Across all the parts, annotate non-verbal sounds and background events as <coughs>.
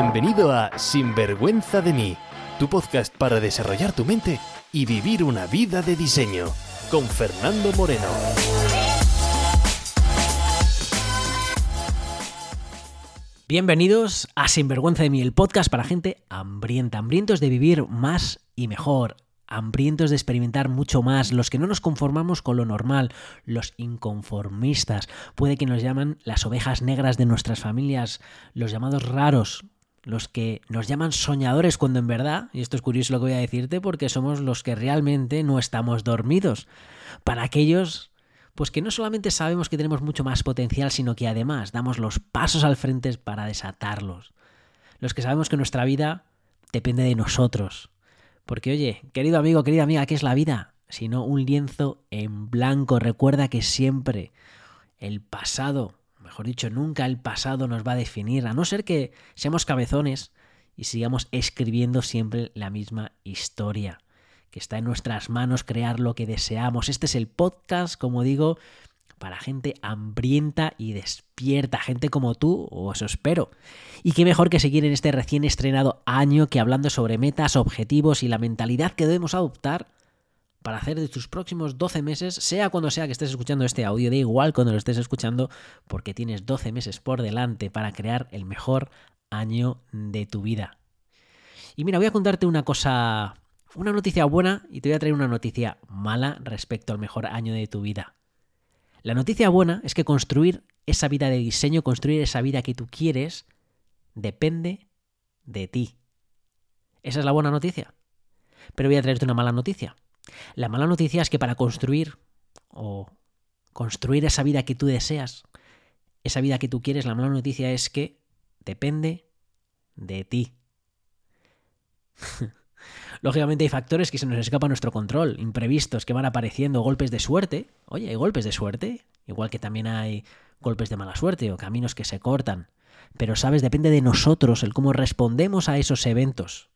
Bienvenido a Sinvergüenza de mí, tu podcast para desarrollar tu mente y vivir una vida de diseño, con Fernando Moreno. Bienvenidos a Sinvergüenza de mí, el podcast para gente hambrienta, hambrientos de vivir más y mejor, hambrientos de experimentar mucho más, los que no nos conformamos con lo normal, los inconformistas, puede que nos llaman las ovejas negras de nuestras familias, los llamados raros, los que nos llaman soñadores cuando en verdad, y esto es curioso lo que voy a decirte, porque somos los que realmente no estamos dormidos. Para aquellos, pues que no solamente sabemos que tenemos mucho más potencial, sino que además damos los pasos al frente para desatarlos. Los que sabemos que nuestra vida depende de nosotros, porque oye, querido amigo, querida amiga, ¿qué es la vida? Sino un lienzo en blanco. Recuerda que siempre el pasado, mejor dicho, nunca el pasado nos va a definir, a no ser que seamos cabezones y sigamos escribiendo siempre la misma historia, que está en nuestras manos crear lo que deseamos. Este es el podcast, como digo, para gente hambrienta y despierta, gente como tú, o eso espero. Y qué mejor que seguir en este recién estrenado año que hablando sobre metas, objetivos y la mentalidad que debemos adoptar para hacer de tus próximos 12 meses, sea cuando sea que estés escuchando este audio, da igual cuando lo estés escuchando, porque tienes 12 meses por delante para crear el mejor año de tu vida. Y mira, voy a contarte una cosa, una noticia buena y te voy a traer una noticia mala respecto al mejor año de tu vida. La noticia buena es que construir esa vida de diseño, construir esa vida que tú quieres, depende de ti. Esa es la buena noticia. Pero voy a traerte una mala noticia. La mala noticia es que para construir o construir esa vida que tú deseas, esa vida que tú quieres, la mala noticia es que depende de ti. <laughs> Lógicamente hay factores que se nos escapan a nuestro control, imprevistos que van apareciendo, golpes de suerte. Oye, hay golpes de suerte, igual que también hay golpes de mala suerte o caminos que se cortan. Pero sabes, depende de nosotros el cómo respondemos a esos eventos.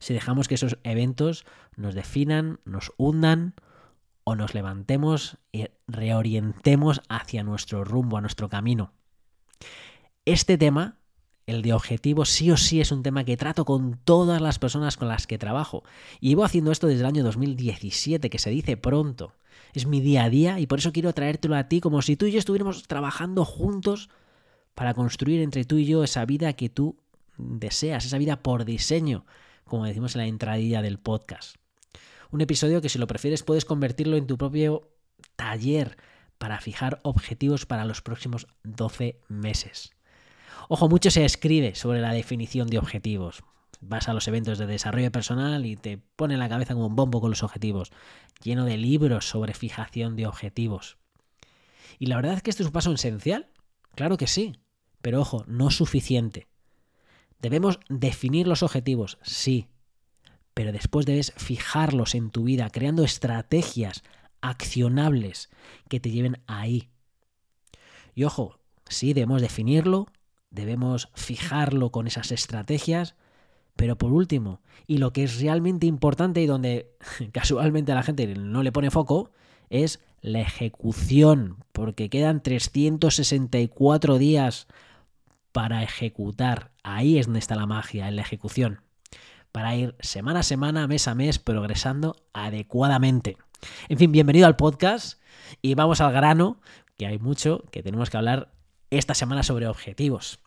Si dejamos que esos eventos nos definan, nos hundan o nos levantemos y reorientemos hacia nuestro rumbo, a nuestro camino. Este tema el de objetivos sí o sí es un tema que trato con todas las personas con las que trabajo. Y llevo haciendo esto desde el año 2017, que se dice pronto. Es mi día a día y por eso quiero traértelo a ti como si tú y yo estuviéramos trabajando juntos para construir entre tú y yo esa vida que tú deseas, esa vida por diseño, como decimos en la entradilla del podcast. Un episodio que si lo prefieres puedes convertirlo en tu propio taller para fijar objetivos para los próximos 12 meses. Ojo, mucho se escribe sobre la definición de objetivos. Vas a los eventos de desarrollo personal y te ponen la cabeza como un bombo con los objetivos, lleno de libros sobre fijación de objetivos. Y la verdad es que esto es un paso esencial, claro que sí, pero ojo, no suficiente. Debemos definir los objetivos, sí, pero después debes fijarlos en tu vida, creando estrategias accionables que te lleven ahí. Y ojo, sí debemos definirlo, debemos fijarlo con esas estrategias. Pero por último, y lo que es realmente importante y donde <laughs> casualmente a la gente no le pone foco, es la ejecución, porque quedan 364 días para ejecutar. Ahí es donde está la magia, en la ejecución. Para ir semana a semana, mes a mes, progresando adecuadamente. En fin, bienvenido al podcast y vamos al grano, que hay mucho que tenemos que hablar esta semana sobre objetivos.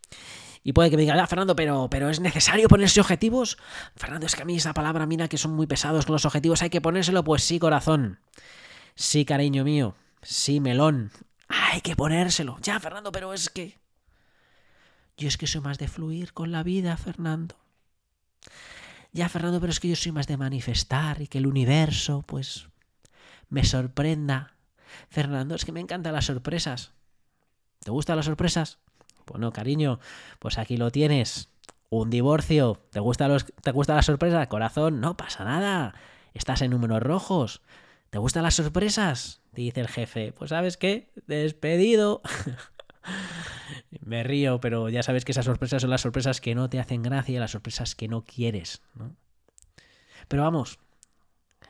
Y puede que me diga, ah, Fernando, pero, pero ¿es necesario ponerse objetivos? Fernando, es que a mí esa palabra, mira, que son muy pesados con los objetivos, ¿hay que ponérselo? Pues sí, corazón. Sí, cariño mío. Sí, melón. Hay que ponérselo. Ya, Fernando, pero es que... Yo es que soy más de fluir con la vida, Fernando. Ya, Fernando, pero es que yo soy más de manifestar y que el universo, pues, me sorprenda. Fernando, es que me encantan las sorpresas. ¿Te gustan las sorpresas? Bueno, cariño, pues aquí lo tienes. Un divorcio. ¿Te gusta, los, ¿Te la sorpresa? Corazón, no pasa nada. Estás en números rojos. ¿Te gustan las sorpresas? Dice el jefe. Pues sabes qué? Despedido. <laughs> Me río, pero ya sabes que esas sorpresas son las sorpresas que no te hacen gracia, las sorpresas que no quieres. ¿no? Pero vamos,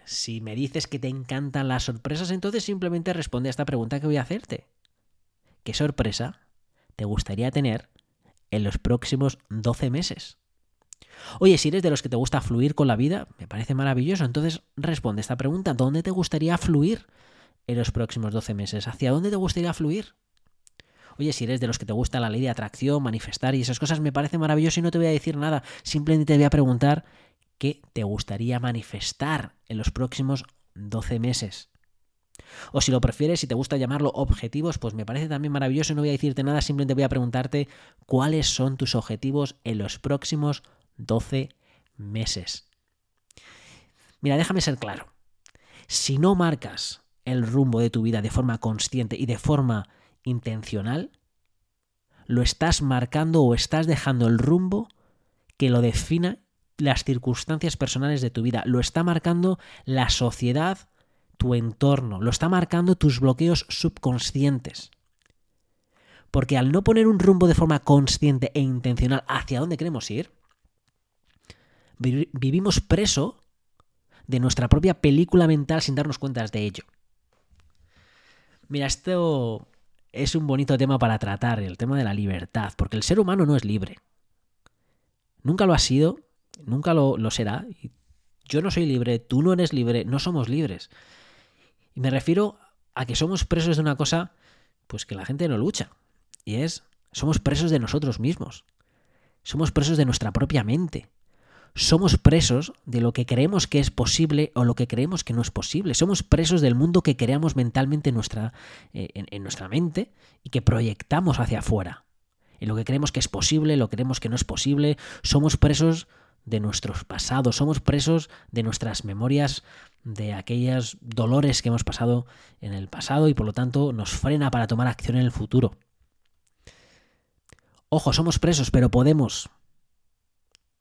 si me dices que te encantan las sorpresas, entonces simplemente responde a esta pregunta que voy a hacerte. ¿Qué sorpresa te gustaría tener en los próximos 12 meses? Oye, si eres de los que te gusta fluir con la vida, me parece maravilloso. Entonces responde esta pregunta. ¿Dónde te gustaría fluir en los próximos 12 meses? ¿Hacia dónde te gustaría fluir? Oye, si eres de los que te gusta la ley de atracción, manifestar y esas cosas, me parece maravilloso y no te voy a decir nada. Simplemente te voy a preguntar qué te gustaría manifestar en los próximos 12 meses. O si lo prefieres, si te gusta llamarlo objetivos, pues me parece también maravilloso y no voy a decirte nada, simplemente voy a preguntarte cuáles son tus objetivos en los próximos 12 meses. Mira, déjame ser claro. Si no marcas el rumbo de tu vida de forma consciente y de forma intencional, lo estás marcando o estás dejando el rumbo que lo defina las circunstancias personales de tu vida. Lo está marcando la sociedad, tu entorno. Lo está marcando tus bloqueos subconscientes. Porque al no poner un rumbo de forma consciente e intencional hacia dónde queremos ir, vivimos preso de nuestra propia película mental sin darnos cuenta de ello. Mira, esto es un bonito tema para tratar, el tema de la libertad, porque el ser humano no es libre. Nunca lo ha sido, nunca lo, lo será. Yo no soy libre, tú no eres libre, no somos libres. Y me refiero a que somos presos de una cosa, pues que la gente no lucha. Y es, somos presos de nosotros mismos. Somos presos de nuestra propia mente somos presos de lo que creemos que es posible o lo que creemos que no es posible. Somos presos del mundo que creamos mentalmente en nuestra, eh, en, nuestra mente y que proyectamos hacia afuera. En lo que creemos que es posible, lo que creemos que no es posible. Somos presos de nuestros pasados, somos presos de nuestras memorias, de aquellos dolores que hemos pasado en el pasado y por lo tanto nos frena para tomar acción en el futuro. Ojo, somos presos, pero podemos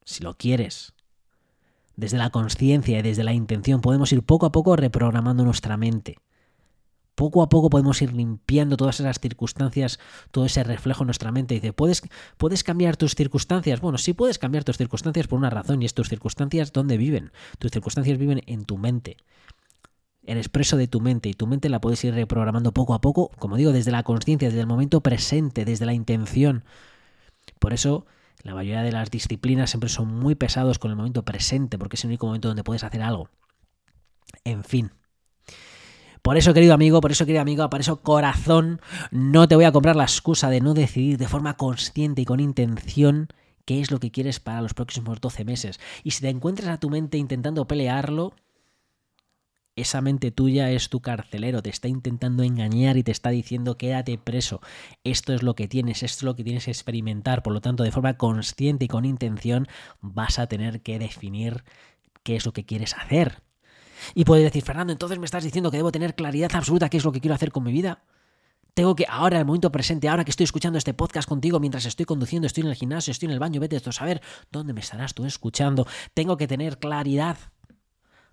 si lo quieres. Desde la conciencia y desde la intención podemos ir poco a poco reprogramando nuestra mente. Poco a poco podemos ir limpiando todas esas circunstancias, todo ese reflejo en nuestra mente. Dice, ¿puedes, ¿puedes cambiar tus circunstancias? Bueno, sí puedes cambiar tus circunstancias por una razón, y es tus circunstancias dónde viven. Tus circunstancias viven en tu mente, el expreso de tu mente, y tu mente la puedes ir reprogramando poco a poco, como digo, desde la conciencia, desde el momento presente, desde la intención. Por eso la mayoría de las disciplinas siempre son muy pesados con el momento presente, porque es el único momento donde puedes hacer algo. En fin. Por eso, querido amigo, por eso, querido amigo, por eso, corazón, no te voy a comprar la excusa de no decidir de forma consciente y con intención qué es lo que quieres para los próximos 12 meses. Y si te encuentras a tu mente intentando pelearlo, esa mente tuya es tu carcelero, te está intentando engañar y te está diciendo quédate preso. Esto es lo que tienes, esto es lo que tienes que experimentar. Por lo tanto, de forma consciente y con intención vas a tener que definir qué es lo que quieres hacer. Y puedes decir, Fernando, entonces me estás diciendo que debo tener claridad absoluta qué es lo que quiero hacer con mi vida. Tengo que, ahora, en el momento presente, ahora que estoy escuchando este podcast contigo, mientras estoy conduciendo, estoy en el gimnasio, estoy en el baño, vete a saber dónde me estarás tú escuchando. Tengo que tener claridad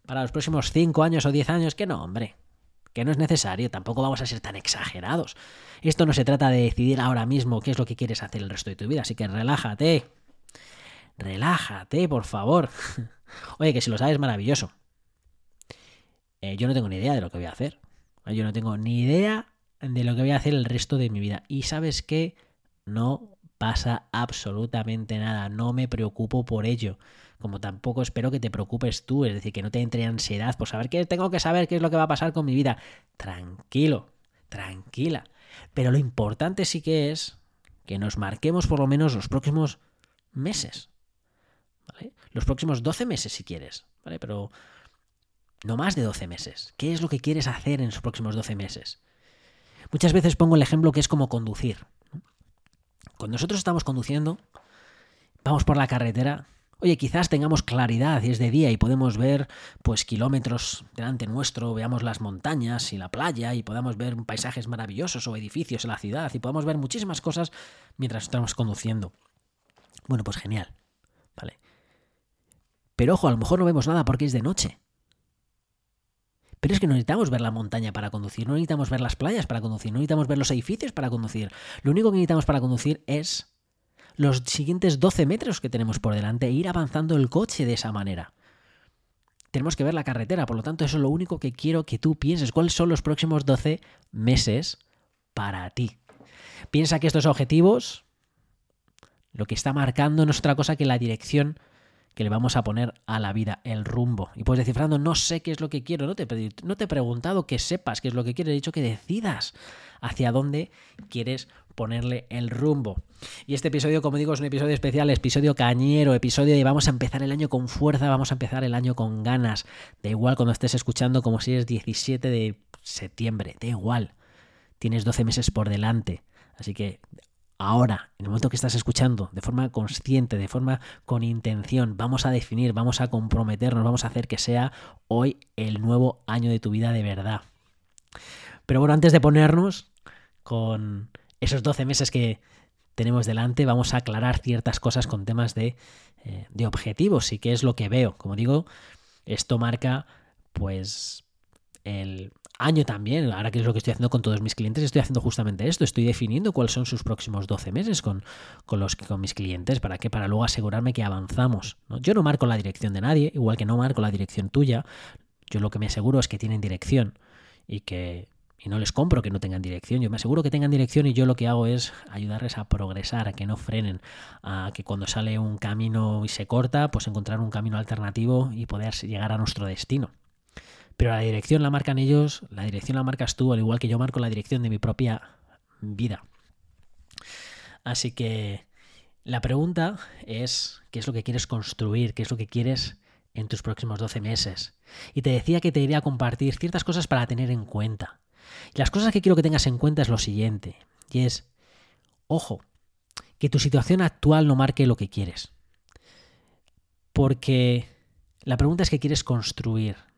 para los próximos 5 años o 10 años, que no, hombre, que no es necesario, tampoco vamos a ser tan exagerados. Esto no se trata de decidir ahora mismo qué es lo que quieres hacer el resto de tu vida, así que relájate. Relájate, por favor. <laughs> Oye, que si lo sabes, maravilloso. Eh, yo no tengo ni idea de lo que voy a hacer. Yo no tengo ni idea de lo que voy a hacer el resto de mi vida. Y sabes qué? No pasa absolutamente nada. No me preocupo por ello como tampoco espero que te preocupes tú, es decir, que no te entre ansiedad por saber que tengo que saber qué es lo que va a pasar con mi vida. Tranquilo, tranquila. Pero lo importante sí que es que nos marquemos por lo menos los próximos meses. ¿vale? Los próximos 12 meses si quieres, ¿vale? Pero no más de 12 meses. ¿Qué es lo que quieres hacer en los próximos 12 meses? Muchas veces pongo el ejemplo que es como conducir. Cuando nosotros estamos conduciendo, vamos por la carretera Oye, quizás tengamos claridad y es de día y podemos ver pues kilómetros delante nuestro, veamos las montañas y la playa y podamos ver paisajes maravillosos o edificios en la ciudad y podamos ver muchísimas cosas mientras estamos conduciendo. Bueno, pues genial. Vale. Pero ojo, a lo mejor no vemos nada porque es de noche. Pero es que no necesitamos ver la montaña para conducir, no necesitamos ver las playas para conducir, no necesitamos ver los edificios para conducir. Lo único que necesitamos para conducir es los siguientes 12 metros que tenemos por delante e ir avanzando el coche de esa manera. Tenemos que ver la carretera, por lo tanto eso es lo único que quiero que tú pienses. ¿Cuáles son los próximos 12 meses para ti? Piensa que estos objetivos, lo que está marcando no es otra cosa que la dirección que le vamos a poner a la vida, el rumbo. Y puedes decir, no sé qué es lo que quiero, no te, no te he preguntado que sepas qué es lo que quieres, he dicho que decidas hacia dónde quieres ponerle el rumbo. Y este episodio, como digo, es un episodio especial, episodio cañero, episodio de vamos a empezar el año con fuerza, vamos a empezar el año con ganas. Da igual cuando estés escuchando como si es 17 de septiembre, da igual. Tienes 12 meses por delante. Así que ahora, en el momento que estás escuchando, de forma consciente, de forma con intención, vamos a definir, vamos a comprometernos, vamos a hacer que sea hoy el nuevo año de tu vida de verdad. Pero bueno, antes de ponernos con esos 12 meses que tenemos delante, vamos a aclarar ciertas cosas con temas de, eh, de objetivos y qué es lo que veo. Como digo, esto marca pues el año también, ahora que es lo que estoy haciendo con todos mis clientes, estoy haciendo justamente esto, estoy definiendo cuáles son sus próximos 12 meses con, con, los, con mis clientes, ¿para qué? Para luego asegurarme que avanzamos. Yo no marco la dirección de nadie, igual que no marco la dirección tuya, yo lo que me aseguro es que tienen dirección y que y no les compro que no tengan dirección. Yo me aseguro que tengan dirección y yo lo que hago es ayudarles a progresar, a que no frenen, a que cuando sale un camino y se corta, pues encontrar un camino alternativo y poder llegar a nuestro destino. Pero la dirección la marcan ellos, la dirección la marcas tú, al igual que yo marco la dirección de mi propia vida. Así que la pregunta es, ¿qué es lo que quieres construir? ¿Qué es lo que quieres en tus próximos 12 meses? Y te decía que te iría a compartir ciertas cosas para tener en cuenta. Y las cosas que quiero que tengas en cuenta es lo siguiente, y es, ojo, que tu situación actual no marque lo que quieres. Porque la pregunta es qué quieres construir.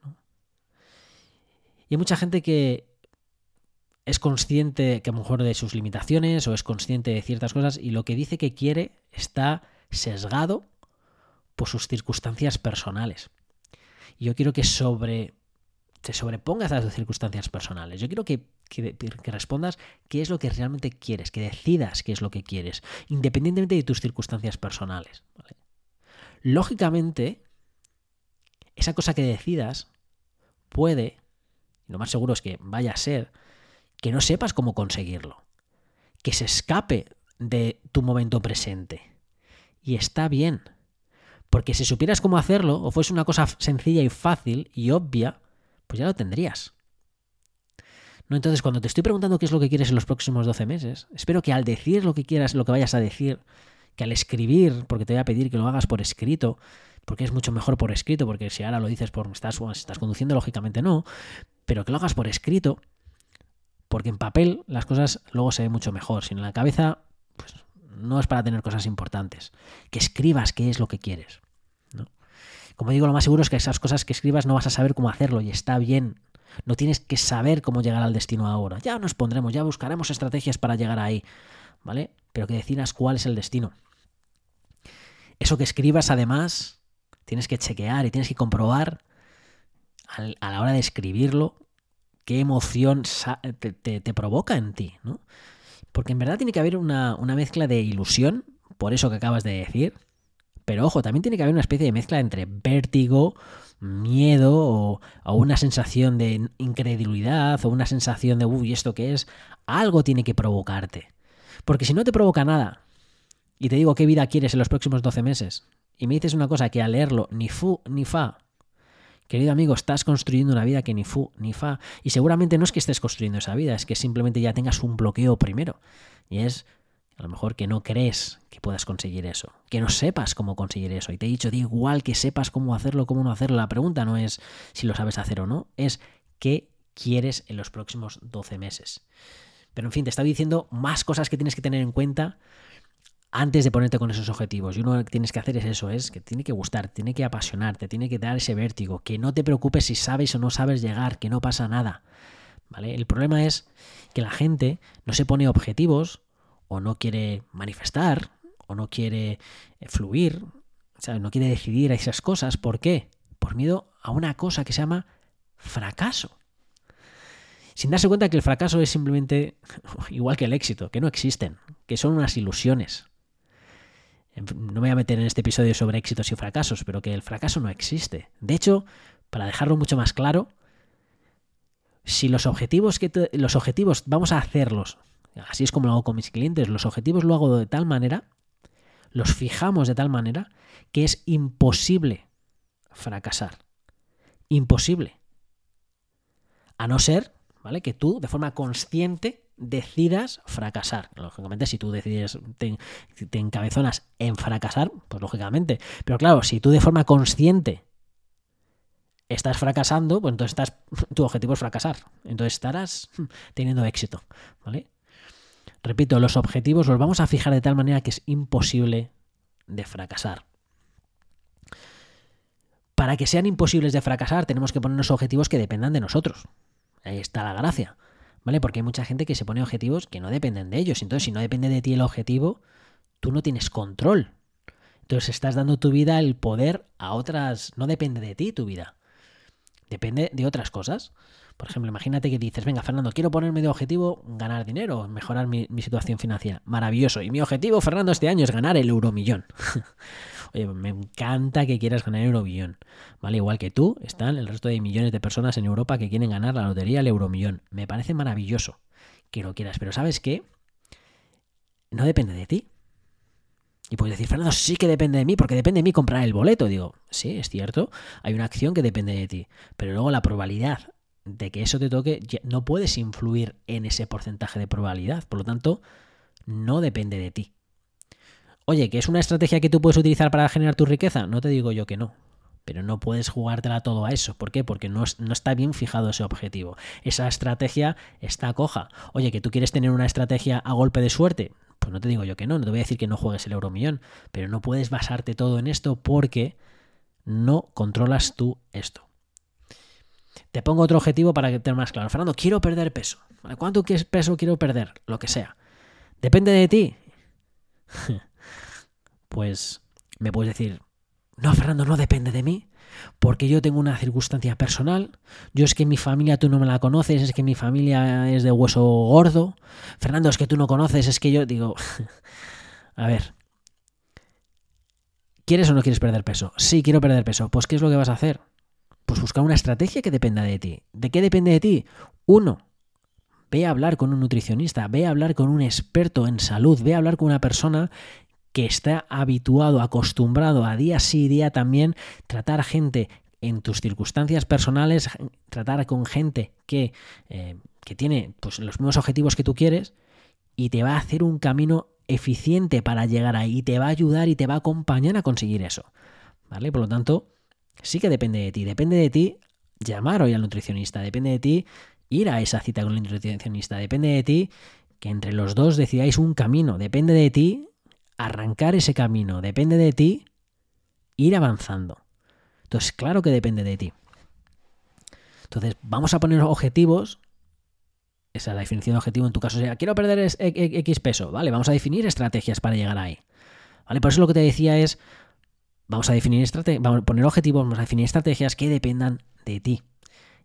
Y hay mucha gente que es consciente que a lo mejor de sus limitaciones o es consciente de ciertas cosas y lo que dice que quiere está sesgado por sus circunstancias personales. Y yo quiero que sobre te sobrepongas a las circunstancias personales. Yo quiero que, que, respondas qué es lo que realmente quieres, que decidas qué es lo que quieres, independientemente de tus circunstancias personales. Lógicamente, esa cosa que decidas puede lo más seguro es que vaya a ser que no sepas cómo conseguirlo, que se escape de tu momento presente. Y está bien, porque si supieras cómo hacerlo, o fuese una cosa sencilla y fácil y obvia, pues ya lo tendrías. No, entonces, cuando te estoy preguntando qué es lo que quieres en los próximos 12 meses, espero que al decir lo que quieras, lo que vayas a decir, que al escribir, porque te voy a pedir que lo hagas por escrito, porque es mucho mejor por escrito, porque si ahora lo dices por estás, estás conduciendo, lógicamente no, pero que lo hagas por escrito, porque en papel las cosas luego se ven mucho mejor. Si en la cabeza, pues no es para tener cosas importantes. Que escribas qué es lo que quieres. Como digo, lo más seguro es que esas cosas que escribas no vas a saber cómo hacerlo y está bien. No tienes que saber cómo llegar al destino ahora. Ya nos pondremos, ya buscaremos estrategias para llegar ahí. ¿Vale? Pero que decidas cuál es el destino. Eso que escribas, además, tienes que chequear y tienes que comprobar a la hora de escribirlo qué emoción te, provoca en ti, ¿no? Porque en verdad tiene que haber una, mezcla de ilusión, por eso que acabas de decir, pero ojo, también tiene que haber una especie de mezcla entre vértigo, miedo o, o, una sensación de incredulidad o una sensación de, uy, ¿esto qué es? Algo tiene que provocarte. Porque si no te provoca nada y te digo qué vida quieres en los próximos 12 meses y me dices una cosa que al leerlo ni fu ni fa Querido amigo, estás construyendo una vida que ni fu ni fa. Y seguramente no es que estés construyendo esa vida, es que simplemente ya tengas un bloqueo primero. Y es a lo mejor que no crees que puedas conseguir eso, que no sepas cómo conseguir eso. Y te he dicho, da igual que sepas cómo hacerlo, cómo no hacerlo. La pregunta no es si lo sabes hacer o no, es qué quieres en los próximos 12 meses. Pero en fin, te estaba diciendo más cosas que tienes que tener en cuenta antes de ponerte con esos objetivos. Y uno que tienes que hacer es eso, es que tiene que gustar, tiene que apasionarte, tiene que dar ese vértigo, que no te preocupes si sabes o no sabes llegar, que no pasa nada. ¿Vale? El problema es que la gente no se pone objetivos o no quiere manifestar o no quiere eh, fluir, no quiere decidir esas cosas. ¿Por qué? Por miedo a una cosa que se llama fracaso. Sin darse cuenta que el fracaso es simplemente <laughs> igual que el éxito, que no existen, que son unas ilusiones. No me voy a meter en este episodio sobre éxitos y fracasos, pero que el fracaso no existe. De hecho, para dejarlo mucho más claro, si los objetivos que los objetivos vamos a hacerlos, así es como lo hago con mis clientes, los objetivos lo hago de tal manera, los fijamos de tal manera que es imposible fracasar. Imposible. A no ser, ¿vale? Que tú, de forma consciente, decidas fracasar. Lógicamente, si tú decides, te, te, encabezonas en fracasar, pues lógicamente. Pero claro, si tú de forma consciente estás fracasando, pues entonces estás, <laughs> tu objetivo es fracasar. Entonces estarás <laughs> teniendo éxito. ¿Vale? Repito, los objetivos los vamos a fijar de tal manera que es imposible de fracasar. Para que sean imposibles de fracasar, tenemos que ponernos objetivos que dependan de nosotros. Ahí está la gracia. ¿Vale? Porque hay mucha gente que se pone objetivos que no dependen de ellos. Entonces, si no depende de ti el objetivo, tú no tienes control. Entonces, estás dando tu vida el poder a otras. No depende de ti tu vida. Depende de otras cosas. Por ejemplo, imagínate que dices, venga, Fernando, quiero ponerme de objetivo ganar dinero, mejorar mi, mi situación financiera. Maravilloso. Y mi objetivo, Fernando, este año es ganar el euromillón. <laughs> Oye, me encanta que quieras ganar euromillón. ¿Vale? Igual que tú, están el resto de millones de personas en Europa que quieren ganar la lotería el euromillón. Me parece maravilloso que lo quieras, pero ¿sabes qué? No depende de ti. Y puedes decir, Fernando, sí que depende de mí, porque depende de mí comprar el boleto. Digo, sí, es cierto, hay una acción que depende de ti, pero luego la probabilidad de que eso te toque, no puedes influir en ese porcentaje de probabilidad. Por lo tanto, no depende de ti. Oye, ¿que es una estrategia que tú puedes utilizar para generar tu riqueza? No te digo yo que no. Pero no puedes jugártela todo a eso. ¿Por qué? Porque no, está bien fijado ese objetivo. Esa estrategia está coja. Oye, que tú quieres tener una estrategia a golpe de suerte. Pues no te digo yo que no, no te voy a decir que no juegues el euromillón. Pero no puedes basarte todo en esto porque no controlas tú esto. Te pongo otro objetivo para que tenga más claro. Fernando, quiero perder peso. ¿Cuánto peso quiero perder? Lo que sea. Depende de ti. <laughs> pues me puedes decir, no, Fernando, no depende de mí, porque yo tengo una circunstancia personal, yo es que mi familia tú no me la conoces, es que mi familia es de hueso gordo, Fernando, es que tú no conoces, es que yo digo, <laughs> a ver, ¿quieres o no quieres perder peso? Sí, quiero perder peso, pues ¿qué es lo que vas a hacer? Pues buscar una estrategia que dependa de ti. ¿De qué depende de ti? Uno, ve a hablar con un nutricionista, ve a hablar con un experto en salud, ve a hablar con una persona que está habituado, acostumbrado a día sí día también tratar gente en tus circunstancias personales, tratar con gente que, eh, que tiene pues, los mismos objetivos que tú quieres y te va a hacer un camino eficiente para llegar ahí y te va a ayudar y te va a acompañar a conseguir eso. ¿Vale? Por lo tanto, sí que depende de ti. Depende de ti llamar hoy al nutricionista. Depende de ti ir a esa cita con el nutricionista. Depende de ti que entre los dos decidáis un camino. Depende de ti arrancar ese camino, depende de ti ir avanzando. Entonces, claro que depende de ti. Entonces, vamos a poner objetivos. Esa es la definición de objetivo en tu caso. sea, quiero perder X peso. Vale, vamos a definir estrategias para llegar ahí. Vale, por eso lo que te decía es, vamos a definir vamos a poner objetivos, vamos a definir estrategias que dependan de ti.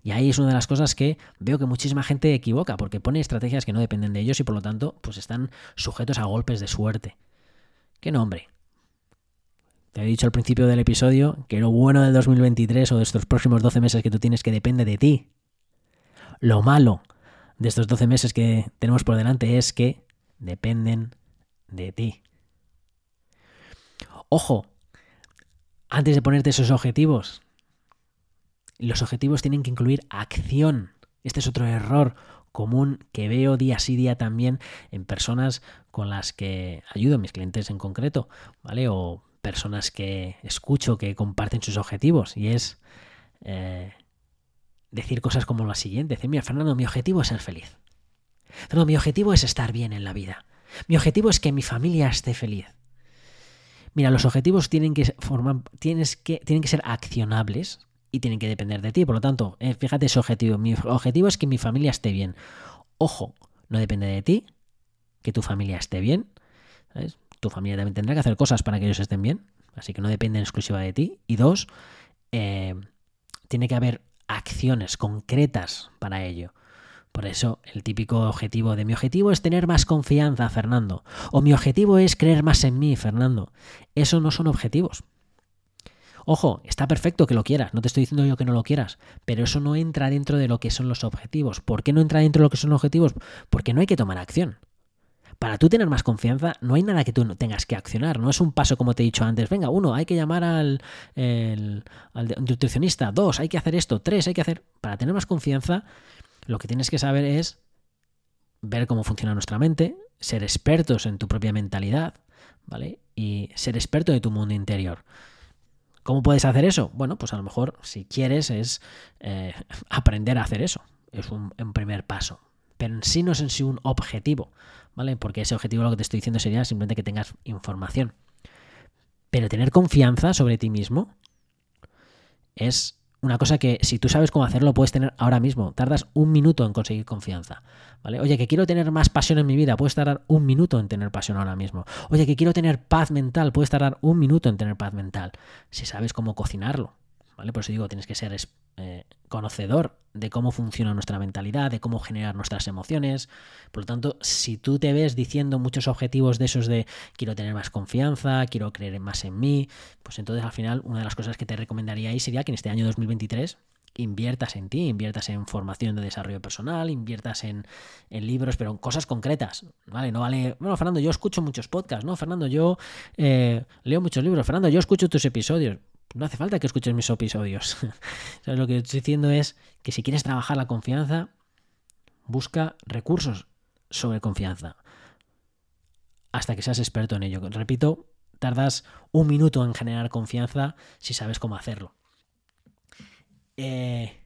Y ahí es una de las cosas que veo que muchísima gente equivoca, porque pone estrategias que no dependen de ellos y por lo tanto, pues están sujetos a golpes de suerte. ¿Qué nombre? Te he dicho al principio del episodio que lo bueno del 2023 o de estos próximos 12 meses que tú tienes que depende de ti. Lo malo de estos 12 meses que tenemos por delante es que dependen de ti. Ojo, antes de ponerte esos objetivos, los objetivos tienen que incluir acción. Este es otro error común que veo día sí día también en personas con las que ayudo, mis clientes en concreto, ¿vale? O personas que escucho que comparten sus objetivos y es eh, decir cosas como la siguiente, decir, mira, Fernando, mi objetivo es ser feliz. Fernando, mi objetivo es estar bien en la vida. Mi objetivo es que mi familia esté feliz. Mira, los objetivos tienen que, formar, tienes que, tienen que ser accionables, y tienen que depender de ti. Por lo tanto, eh, fíjate ese objetivo. Mi objetivo es que mi familia esté bien. Ojo, no depende de ti que tu familia esté bien. Tu familia también tendrá que hacer cosas para que ellos estén bien. Así que no depende en exclusiva de ti. Y dos, eh, tiene que haber acciones concretas para ello. Por eso el típico objetivo de mi objetivo es tener más confianza, Fernando. O mi objetivo es creer más en mí, Fernando. Eso no son objetivos. Ojo, está perfecto que lo quieras, no te estoy diciendo yo que no lo quieras, pero eso no entra dentro de lo que son los objetivos. ¿Por qué no entra dentro de lo que son los objetivos? Porque no hay que tomar acción. para tú tener más confianza, no hay nada que tú no tengas que accionar. No es un paso como te he dicho antes. Venga, uno, hay que llamar al, al nutricionista. Dos, hay que hacer esto. Tres, hay que hacer. Para tener más confianza, lo que tienes que saber es ver cómo funciona nuestra mente, ser expertos en tu propia mentalidad, ¿vale? Y ser experto de tu mundo interior. ¿Cómo puedes hacer eso? Bueno, pues a lo mejor si quieres es eh, <laughs> aprender a hacer eso. Es un, un, primer paso. Pero en sí no es en sí un objetivo, ¿vale? Porque ese objetivo lo que te estoy diciendo sería simplemente que tengas información. Pero tener confianza sobre ti mismo es una cosa que si tú sabes cómo hacerlo puedes tener ahora mismo. Tardas un minuto en conseguir confianza. ¿vale? Oye, que quiero tener más pasión en mi vida, puedes tardar un minuto en tener pasión ahora mismo. Oye, que quiero tener paz mental, puedes tardar un minuto en tener paz mental. Si sabes cómo cocinarlo. ¿Vale? Por eso digo, tienes que ser eh, conocedor de cómo funciona nuestra mentalidad, de cómo generar nuestras emociones. Por lo tanto, si tú te ves diciendo muchos objetivos de esos de quiero tener más confianza, quiero creer más en mí, pues entonces al final una de las cosas que te recomendaría ahí sería que en este año 2023 inviertas en ti, inviertas en formación de desarrollo personal, inviertas en, libros, pero en cosas concretas, ¿vale? No vale, bueno, Fernando, yo escucho muchos podcasts, ¿no? Fernando, yo eh, leo muchos libros, Fernando, yo escucho tus episodios no hace falta que escuches mis episodios. <laughs> Lo que estoy diciendo es que si quieres trabajar la confianza, busca recursos sobre confianza. Hasta que seas experto en ello. Repito, tardas un minuto en generar confianza si sabes cómo hacerlo. Eh,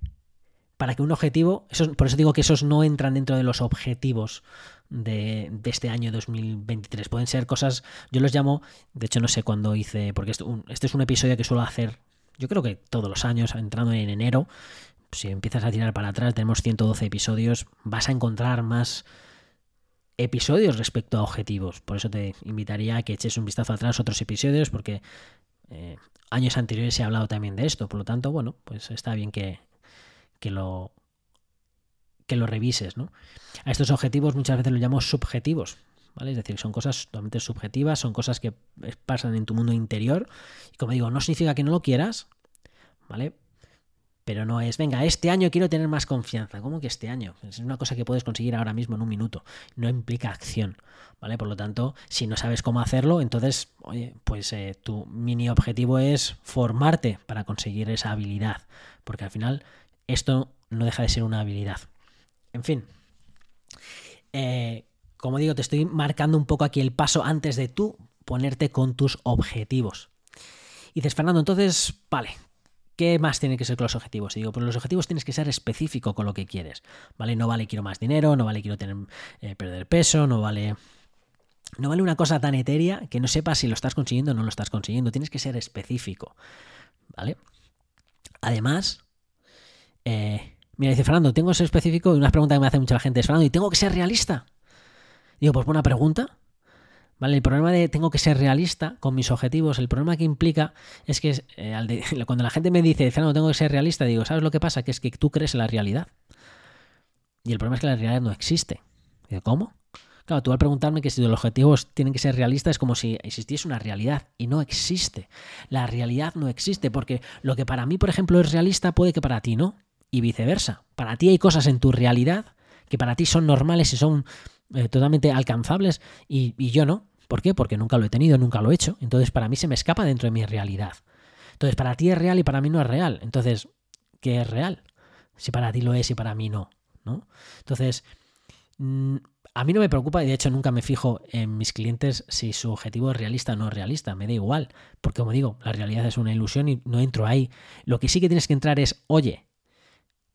para que un objetivo, por eso digo que esos no entran dentro de los objetivos de, este año 2023. Pueden ser cosas, yo los llamo, de hecho no sé cuándo hice, porque este es un episodio que suelo hacer, yo creo que todos los años, entrando en enero, si empiezas a tirar para atrás, tenemos 112 episodios, vas a encontrar más episodios respecto a objetivos. Por eso te invitaría a que eches un vistazo atrás otros episodios, porque eh, años anteriores ha hablado también de esto. Por lo tanto, bueno, pues está bien que, que lo, que lo revises. ¿no? A estos objetivos muchas veces los llamamos subjetivos. ¿Vale? Es decir, son cosas totalmente subjetivas, son cosas que pasan en tu mundo interior. Y como digo, no significa que no lo quieras, ¿vale? Pero no es, venga, este año quiero tener más confianza. ¿Cómo que este año? Es una cosa que puedes conseguir ahora mismo en un minuto. No implica acción, ¿vale? Por lo tanto, si no sabes cómo hacerlo, entonces, oye, pues eh, tu mini objetivo es formarte para conseguir esa habilidad. Porque al final esto no deja de ser una habilidad. En fin. Eh, como digo, te estoy marcando un poco aquí el paso antes de tú ponerte con tus objetivos. Y dices, Fernando, entonces, vale, ¿qué más tienen que ser con los objetivos? Y digo, pues los objetivos tienes que ser específico con lo que quieres. ¿Vale? No vale quiero más dinero, no vale quiero tener, eh, perder peso, no vale. No vale una cosa tan etérea que no sepas si lo estás consiguiendo o no lo estás consiguiendo. Tienes que ser específico. ¿Vale? Además, eh, mira, dice Fernando, tengo que ser específico y una pregunta que me hace mucha gente es, Fernando, ¿y tengo que ser realista? Digo, pues buena pregunta. ¿Vale? El problema de tengo que ser realista con mis objetivos, el problema que implica es que eh, <laughs> cuando la gente me dice, Fernando, tengo que ser realista, digo, ¿sabes lo que pasa? Que es que tú crees en la realidad. Y el problema es que la realidad no existe. Digo, ¿cómo? Claro, tú al preguntarme que si los objetivos tienen que ser realistas es como si existiese una realidad y no existe. La realidad no existe porque lo que para mí, por ejemplo, es realista puede que para ti no y viceversa. Para ti hay cosas en tu realidad que para ti son normales y son eh, totalmente alcanzables y, y yo no. ¿Por qué? Porque nunca lo he tenido, nunca lo he hecho. Entonces para mí se me escapa dentro de mi realidad. Entonces para ti es real y para mí no es real. Entonces, ¿qué es real? Si para ti lo es y para mí no. ¿no? Entonces, mm, a mí no me preocupa y de hecho nunca me fijo en mis clientes si su objetivo es realista o no es realista. Me da igual. Porque como digo, la realidad es una ilusión y no entro ahí. Lo que sí que tienes que entrar es, oye,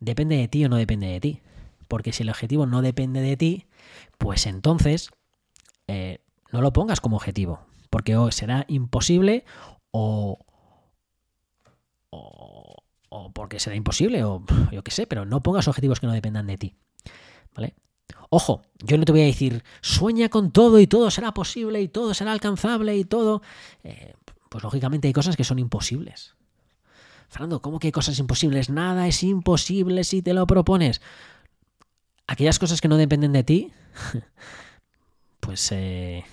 ¿Depende de ti o no depende de ti? Porque si el objetivo no depende de ti, pues entonces eh, no lo pongas como objetivo. Porque o será imposible o, o, porque será imposible o yo qué sé, pero no pongas objetivos que no dependan de ti. ¿Vale? Ojo, yo no te voy a decir, sueña con todo y todo será posible y todo será alcanzable y todo. Eh, pues lógicamente hay cosas que son imposibles. Fernando, ¿cómo que hay cosas imposibles? Nada es imposible si te lo propones. Aquellas cosas que no dependen de ti, <laughs> pues eh,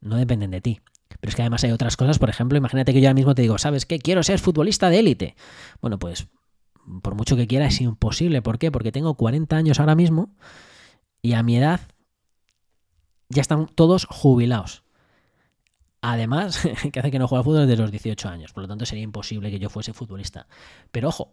no dependen de ti. Pero es que además hay otras cosas, por ejemplo, imagínate que yo ahora mismo te digo, ¿sabes qué? Quiero ser futbolista de élite. Bueno, pues por mucho que quiera es imposible. ¿Por qué? Porque tengo 40 años ahora mismo y a mi edad ya están todos jubilados. Además, <laughs> que hace que no juegue al fútbol desde los 18 años, por lo tanto sería imposible que yo fuese futbolista. Pero ojo,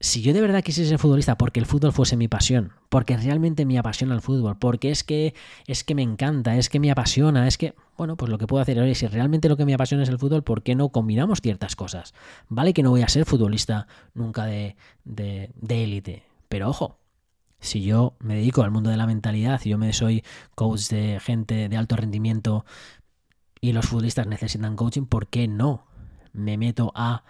si yo de verdad quisiese ser futbolista porque el fútbol fuese mi pasión, porque realmente me apasiona el fútbol, porque es que es que me encanta, es que me apasiona, es que, bueno, pues lo que puedo hacer es si realmente lo que me apasiona es el fútbol, ¿por qué no combinamos ciertas cosas? Vale que no voy a ser futbolista nunca de de élite, pero ojo, si yo me dedico al mundo de la mentalidad, y yo me soy coach de gente de alto rendimiento y los futbolistas necesitan coaching, ¿por qué no me meto a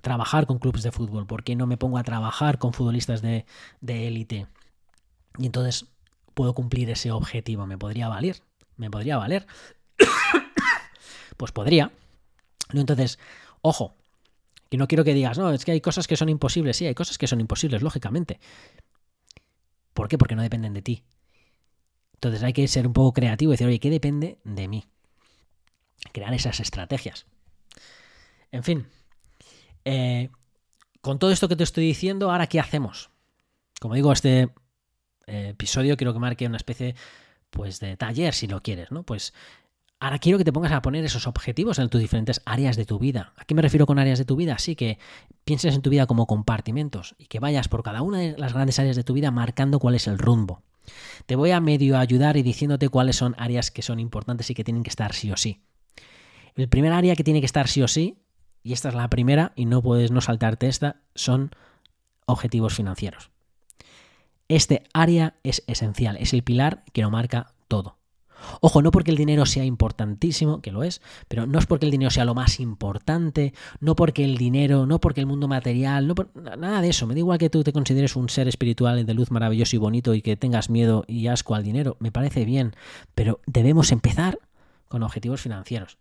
trabajar con clubes de fútbol? ¿Por qué no me pongo a trabajar con futbolistas de élite? y entonces puedo cumplir ese objetivo. ¿Me podría valer? ¿Me podría valer? <coughs> pues podría. Entonces, ojo, que no quiero que digas, no, es que hay cosas que son imposibles. Sí, hay cosas que son imposibles, lógicamente. ¿Por qué? Porque no dependen de ti. Entonces hay que ser un poco creativo y decir, oye, ¿qué depende de mí? Crear esas estrategias. En fin, eh, con todo esto que te estoy diciendo, ahora ¿qué hacemos? Como digo, este eh, episodio quiero que marque una especie pues de taller si lo quieres, ¿no? Pues ahora quiero que te pongas a poner esos objetivos en tus diferentes áreas de tu vida. ¿A qué me refiero con áreas de tu vida? Así que pienses en tu vida como compartimentos y que vayas por cada una de las grandes áreas de tu vida marcando cuál es el rumbo. Te voy a medio ayudar y diciéndote cuáles son áreas que son importantes y que tienen que estar sí o sí. El primer área que tiene que estar sí o sí y esta es la primera y no puedes no saltarte esta, son objetivos financieros. Este área es esencial, es el pilar que lo marca todo. Ojo, no porque el dinero sea importantísimo, que lo es, pero no es porque el dinero sea lo más importante, no porque el dinero, no porque el mundo material, no nada de eso. Me da igual que tú te consideres un ser espiritual de luz maravilloso y bonito y que tengas miedo y asco al dinero, me parece bien, pero debemos empezar con objetivos financieros.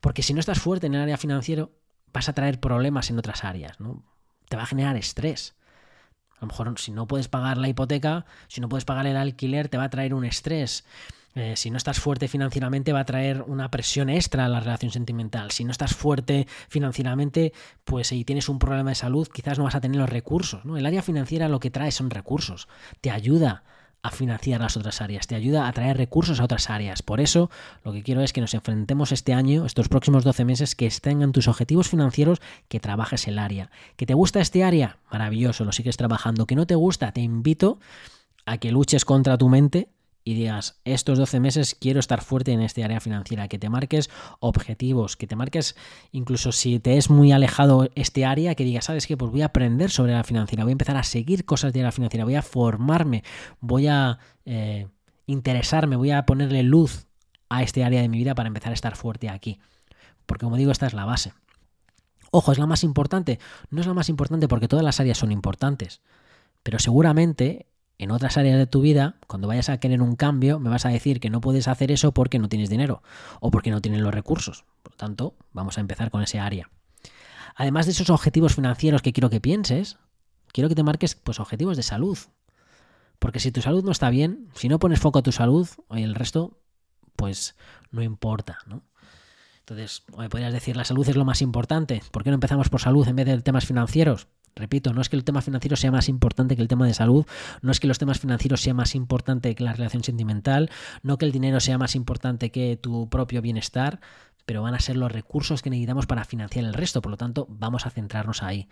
Porque si no estás fuerte en el área financiero, vas a traer problemas en otras áreas, ¿no? Te va a generar estrés. A lo mejor si no puedes pagar la hipoteca, si no puedes pagar el alquiler, te va a traer un estrés. Eh, si no estás fuerte financieramente va a traer una presión extra a la relación sentimental. Si no estás fuerte financieramente, pues si tienes un problema de salud, quizás no vas a tener los recursos. ¿no? El área financiera lo que trae son recursos. Te ayuda a financiar las otras áreas, te ayuda a traer recursos a otras áreas. Por eso, lo que quiero es que nos enfrentemos este año, estos próximos 12 meses, que estén en tus objetivos financieros, que trabajes el área. ¿Que te gusta este área? Maravilloso, lo sigues trabajando. ¿Que no te gusta? Te invito a que luches contra tu mente y digas, estos 12 meses quiero estar fuerte en este área financiera, que te marques objetivos, que te marques, incluso si te es muy alejado este área, que digas, sabes que pues voy a aprender sobre la financiera, voy a empezar a seguir cosas de la financiera, voy a formarme, voy a eh, interesarme, voy a ponerle luz a este área de mi vida para empezar a estar fuerte aquí. Porque como digo, esta es la base. Ojo, ¿es la más importante? No es la más importante porque todas las áreas son importantes. Pero seguramente en otras áreas de tu vida, cuando vayas a querer un cambio, me vas a decir que no puedes hacer eso porque no tienes dinero o porque no tienes los recursos. Por lo tanto, vamos a empezar con ese área. Además de esos objetivos financieros que quiero que pienses, quiero que te marques pues, objetivos de salud. Porque si tu salud no está bien, si no pones foco a tu salud, el resto, pues no importa, ¿no? Entonces, me podrías decir, la salud es lo más importante. ¿Por qué no empezamos por salud en vez de temas financieros? Repito, no es que el tema financiero sea más importante que el tema de salud, no es que los temas financieros sea más importante que la relación sentimental, no que el dinero sea más importante que tu propio bienestar, pero van a ser los recursos que necesitamos para financiar el resto, por lo tanto, vamos a centrarnos ahí.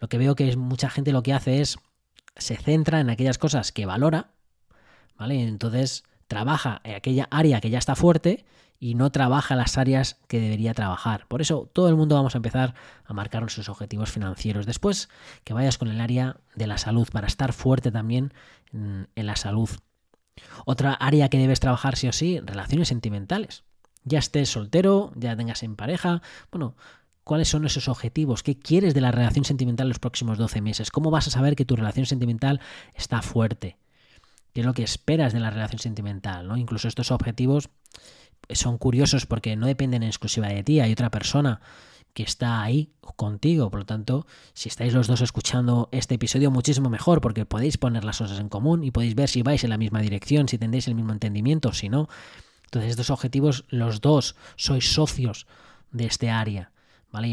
Lo que veo que es mucha gente lo que hace es se centra en aquellas cosas que valora, ¿vale? Entonces trabaja en aquella área que ya está fuerte y no trabaja las áreas que debería trabajar. Por eso todo el mundo vamos a empezar a marcar nuestros objetivos financieros. Después que vayas con el área de la salud para estar fuerte también en, la salud. Otra área que debes trabajar sí o sí, relaciones sentimentales. Ya estés soltero, ya tengas en pareja, bueno, ¿Cuáles son esos objetivos? ¿Qué quieres de la relación sentimental los próximos 12 meses? ¿Cómo vas a saber que tu relación sentimental está fuerte? ¿Qué es lo que esperas de la relación sentimental? ¿no? Incluso estos objetivos son curiosos porque no dependen en exclusiva de ti, hay otra persona que está ahí contigo. Por lo tanto, si estáis los dos escuchando este episodio, muchísimo mejor, porque podéis poner las cosas en común y podéis ver si vais en la misma dirección, si tendréis el mismo entendimiento, si no. Entonces, estos objetivos, los dos sois socios de este área.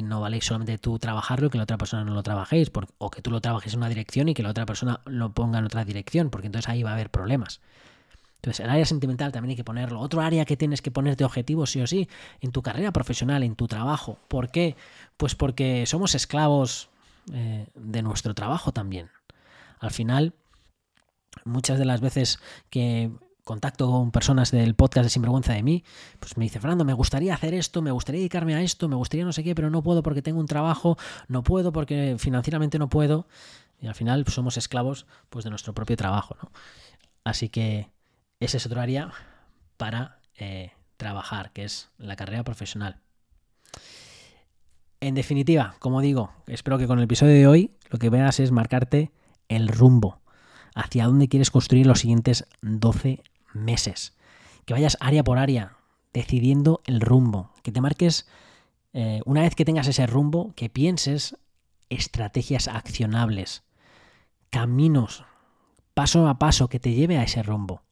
No vale solamente tú trabajarlo y que la otra persona no lo trabajéis, o que tú lo trabajes en una dirección y que la otra persona lo ponga en otra dirección, porque entonces ahí va a haber problemas. Entonces, el área sentimental también hay que ponerlo. Otro área que tienes que ponerte objetivos, sí o sí, en tu carrera profesional, en tu trabajo. ¿Por qué? Pues porque somos esclavos eh, de nuestro trabajo también. Al final, muchas de las veces que contacto con personas del podcast de Sinvergüenza de mí, pues me dice, Fernando, me gustaría hacer esto, me gustaría dedicarme a esto, me gustaría no sé qué, pero no puedo porque tengo un trabajo, no puedo porque financieramente no puedo. Y al final pues, somos esclavos pues, de nuestro propio trabajo. ¿no? Así que ese es otro área para eh, trabajar, que es la carrera profesional. En definitiva, como digo, espero que con el episodio de hoy lo que veas es marcarte el rumbo hacia dónde quieres construir los siguientes 12 meses. Que vayas área por área, decidiendo el rumbo. Que te marques, eh, una vez que tengas ese rumbo, que pienses estrategias accionables, caminos, paso a paso que te lleve a ese rumbo.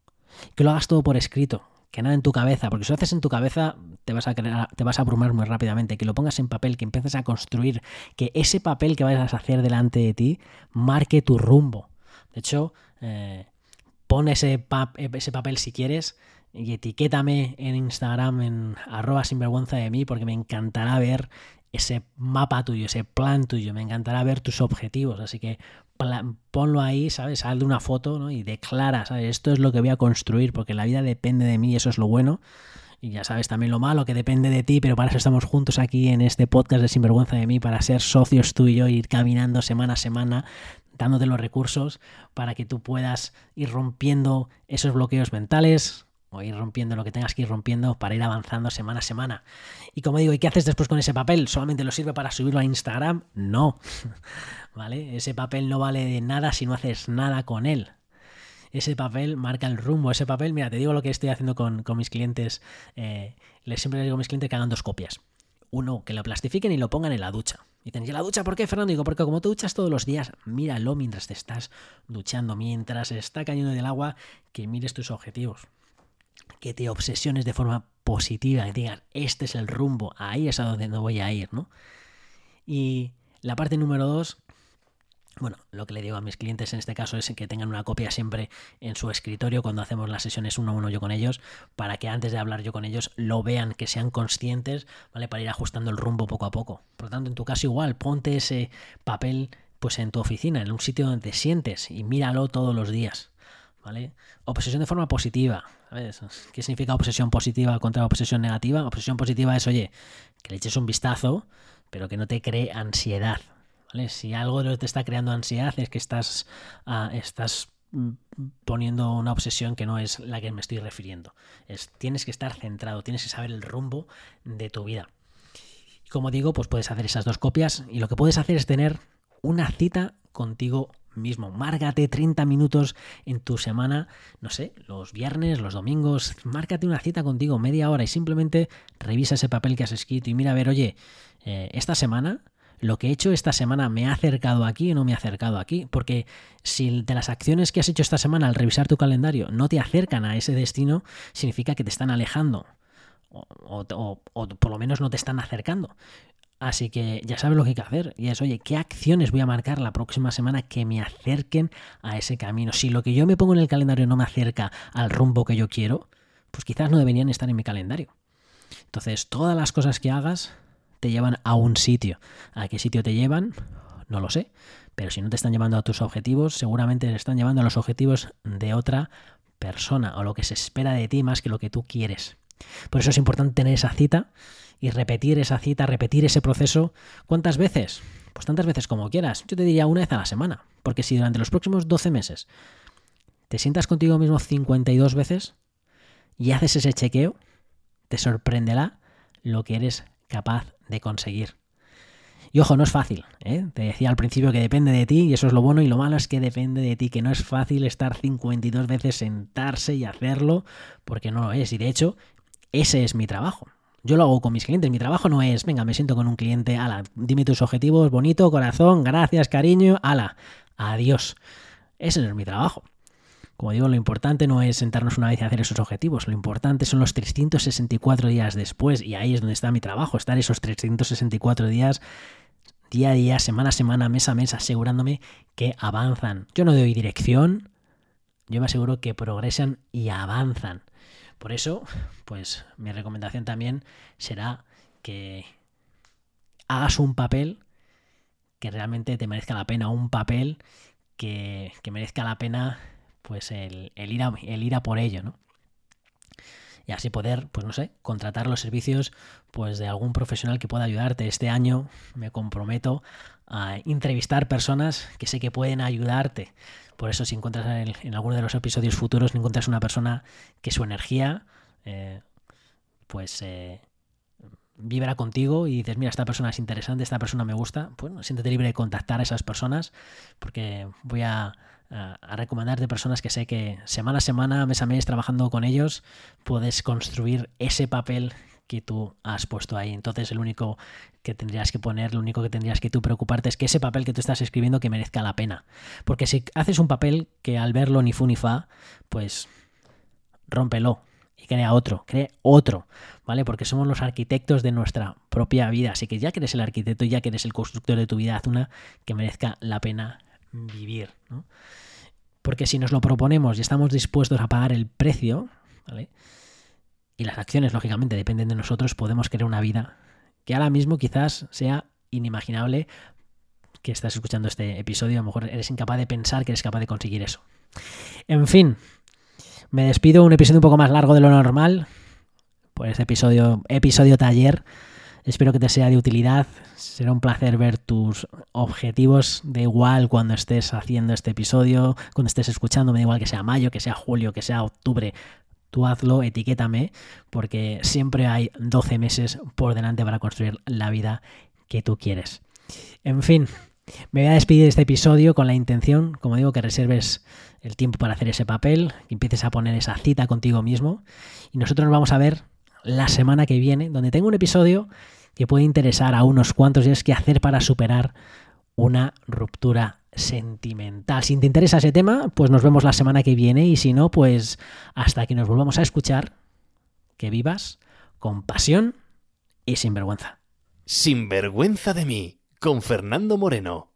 Que lo hagas todo por escrito, que nada en tu cabeza, porque si lo haces en tu cabeza te vas a, te vas a abrumar muy rápidamente, que lo pongas en papel, que empieces a construir, que ese papel que vayas a hacer delante de ti marque tu rumbo. De hecho, eh, pon ese, ese papel si quieres y etiquétame en Instagram en arroba sinvergüenza de mí porque me encantará ver ese mapa tuyo, ese plan tuyo, me encantará ver tus objetivos, así que ponlo ahí, ¿sabes? Haz de una foto ¿no? y declara, ¿sabes? Esto es lo que voy a construir porque la vida depende de mí, eso es lo bueno. Y ya sabes también lo malo que depende de ti, pero para eso estamos juntos aquí en este podcast de Sinvergüenza de mí, para ser socios tú y yo, ir caminando semana a semana, dándote los recursos para que tú puedas ir rompiendo esos bloqueos mentales, o ir rompiendo lo que tengas que ir rompiendo para ir avanzando semana a semana. Y como digo, ¿y qué haces después con ese papel? ¿Solamente lo sirve para subirlo a Instagram? No. <laughs> ¿Vale? Ese papel no vale de nada si no haces nada con él. Ese papel marca el rumbo. Ese papel, mira, te digo lo que estoy haciendo con, mis clientes. Eh, les siempre les digo a mis clientes que hagan dos copias. Uno, que lo plastifiquen y lo pongan en la ducha. Y ¿y la ducha por qué, Fernando? Digo, porque como te duchas todos los días, míralo mientras te estás duchando, mientras está cayendo del agua, que mires tus objetivos que te obsesiones de forma positiva, que digas, este es el rumbo, ahí es a donde no voy a ir, ¿no? Y la parte número dos, bueno, lo que le digo a mis clientes en este caso es que tengan una copia siempre en su escritorio cuando hacemos las sesiones uno a uno yo con ellos, para que antes de hablar yo con ellos lo vean, que sean conscientes, ¿vale? Para ir ajustando el rumbo poco a poco. Por lo tanto, en tu caso igual, ponte ese papel pues en tu oficina, en un sitio donde te sientes y míralo todos los días. ¿Vale? Obsesión de forma positiva. ¿Qué significa obsesión positiva contra obsesión negativa? Obsesión positiva es, oye, que le eches un vistazo, pero que no te cree ansiedad. Si algo te está creando ansiedad es que estás, ah, estás mm, poniendo una obsesión que no es la que me estoy refiriendo. Es, tienes que estar centrado, tienes que saber el rumbo de tu vida. Como digo, pues puedes hacer esas dos copias y lo que puedes hacer es tener una cita contigo mismo. Márgate 30 minutos en tu semana, no sé, los viernes, los domingos, márcate una cita contigo, media hora y simplemente revisa ese papel que has escrito y mira a ver, oye, eh, esta semana lo que he hecho esta semana me ha acercado aquí o no me ha acercado aquí. Porque si de las acciones que has hecho esta semana al revisar tu calendario no te acercan a ese destino, significa que te están alejando. o, por lo menos no te están acercando. Así que ya sabes lo que hay que hacer. Y es, oye, ¿qué acciones voy a marcar la próxima semana que me acerquen a ese camino? Si lo que yo me pongo en el calendario no me acerca al rumbo que yo quiero, pues quizás no deberían estar en mi calendario. Entonces, todas las cosas que hagas te llevan a un sitio. ¿A qué sitio te llevan? No lo sé. Pero si no te están llevando a tus objetivos, seguramente te están llevando a los objetivos de otra persona o lo que se espera de ti más que lo que tú quieres. Por eso es importante tener esa cita y repetir esa cita, repetir ese proceso. ¿Cuántas veces? Pues tantas veces como quieras. Yo te diría una vez a la semana. Porque si durante los próximos 12 meses te sientas contigo mismo 52 veces y haces ese chequeo, te sorprenderá lo que eres capaz de conseguir. Y ojo, no es fácil. ¿eh? Te decía al principio que depende de ti y eso es lo bueno y lo malo es que depende de ti, que no es fácil estar 52 veces sentarse y hacerlo porque no lo es. Y de hecho, ese es mi trabajo. Yo lo hago con mis clientes. Mi trabajo no es, venga, me siento con un cliente, ala, dime tus objetivos, bonito, corazón, gracias, cariño, ala, adiós. Ese no es mi trabajo. Como digo, lo importante no es sentarnos una vez y hacer esos objetivos, lo importante son los 364 días después y ahí es donde está mi trabajo, estar esos 364 días día a día, semana a semana, mes a mes, asegurándome que avanzan. Yo no doy dirección, yo me aseguro que progresan y avanzan. Por eso, pues mi recomendación también será que hagas un papel que realmente te merezca la pena, un papel que, merezca la pena pues el, ir a, el ir a por ello, ¿no? y así poder, pues no sé, contratar los servicios pues de algún profesional que pueda ayudarte. Este año me comprometo a entrevistar personas que sé que pueden ayudarte. Por eso si encuentras en, alguno de los episodios futuros, encuentras una persona que su energía eh, pues eh, vibra contigo y dices, mira, esta persona es interesante, esta persona me gusta, bueno, siéntete libre de contactar a esas personas porque voy a, a, recomendarte personas que sé que semana a semana, mes a mes, trabajando con ellos, puedes construir ese papel que tú has puesto ahí. Entonces, el único que tendrías que poner, lo único que tendrías que tú preocuparte es que ese papel que tú estás escribiendo que merezca la pena. Porque si haces un papel que al verlo ni fu ni fa, pues rómpelo y crea otro, crea otro, ¿vale? Porque somos los arquitectos de nuestra propia vida. Así que ya que eres el arquitecto, ya que eres el constructor de tu vida, haz una que merezca la pena vivir, ¿no? Porque si nos lo proponemos y estamos dispuestos a pagar el precio, ¿vale? Y las acciones, lógicamente, dependen de nosotros, podemos crear una vida que ahora mismo quizás sea inimaginable que estás escuchando este episodio. A lo mejor eres incapaz de pensar que eres capaz de conseguir eso. En fin, me despido. Un episodio un poco más largo de lo normal. Por este episodio, episodio taller. Espero que te sea de utilidad. Será un placer ver tus objetivos. Da igual cuando estés haciendo este episodio, cuando estés escuchando, me da igual que sea mayo, que sea julio, que sea octubre. Tú hazlo, etiquétame, porque siempre hay 12 meses por delante para construir la vida que tú quieres. En fin, me voy a despedir de este episodio con la intención, como digo, que reserves el tiempo para hacer ese papel, que empieces a poner esa cita contigo mismo. Y nosotros nos vamos a ver la semana que viene, donde tengo un episodio que puede interesar a unos cuantos y es qué hacer para superar una ruptura sentimental. Si te interesa ese tema, pues nos vemos la semana que viene y si no, pues hasta que nos volvamos a escuchar, que vivas con pasión y sin vergüenza. Sin vergüenza de mí, con Fernando Moreno.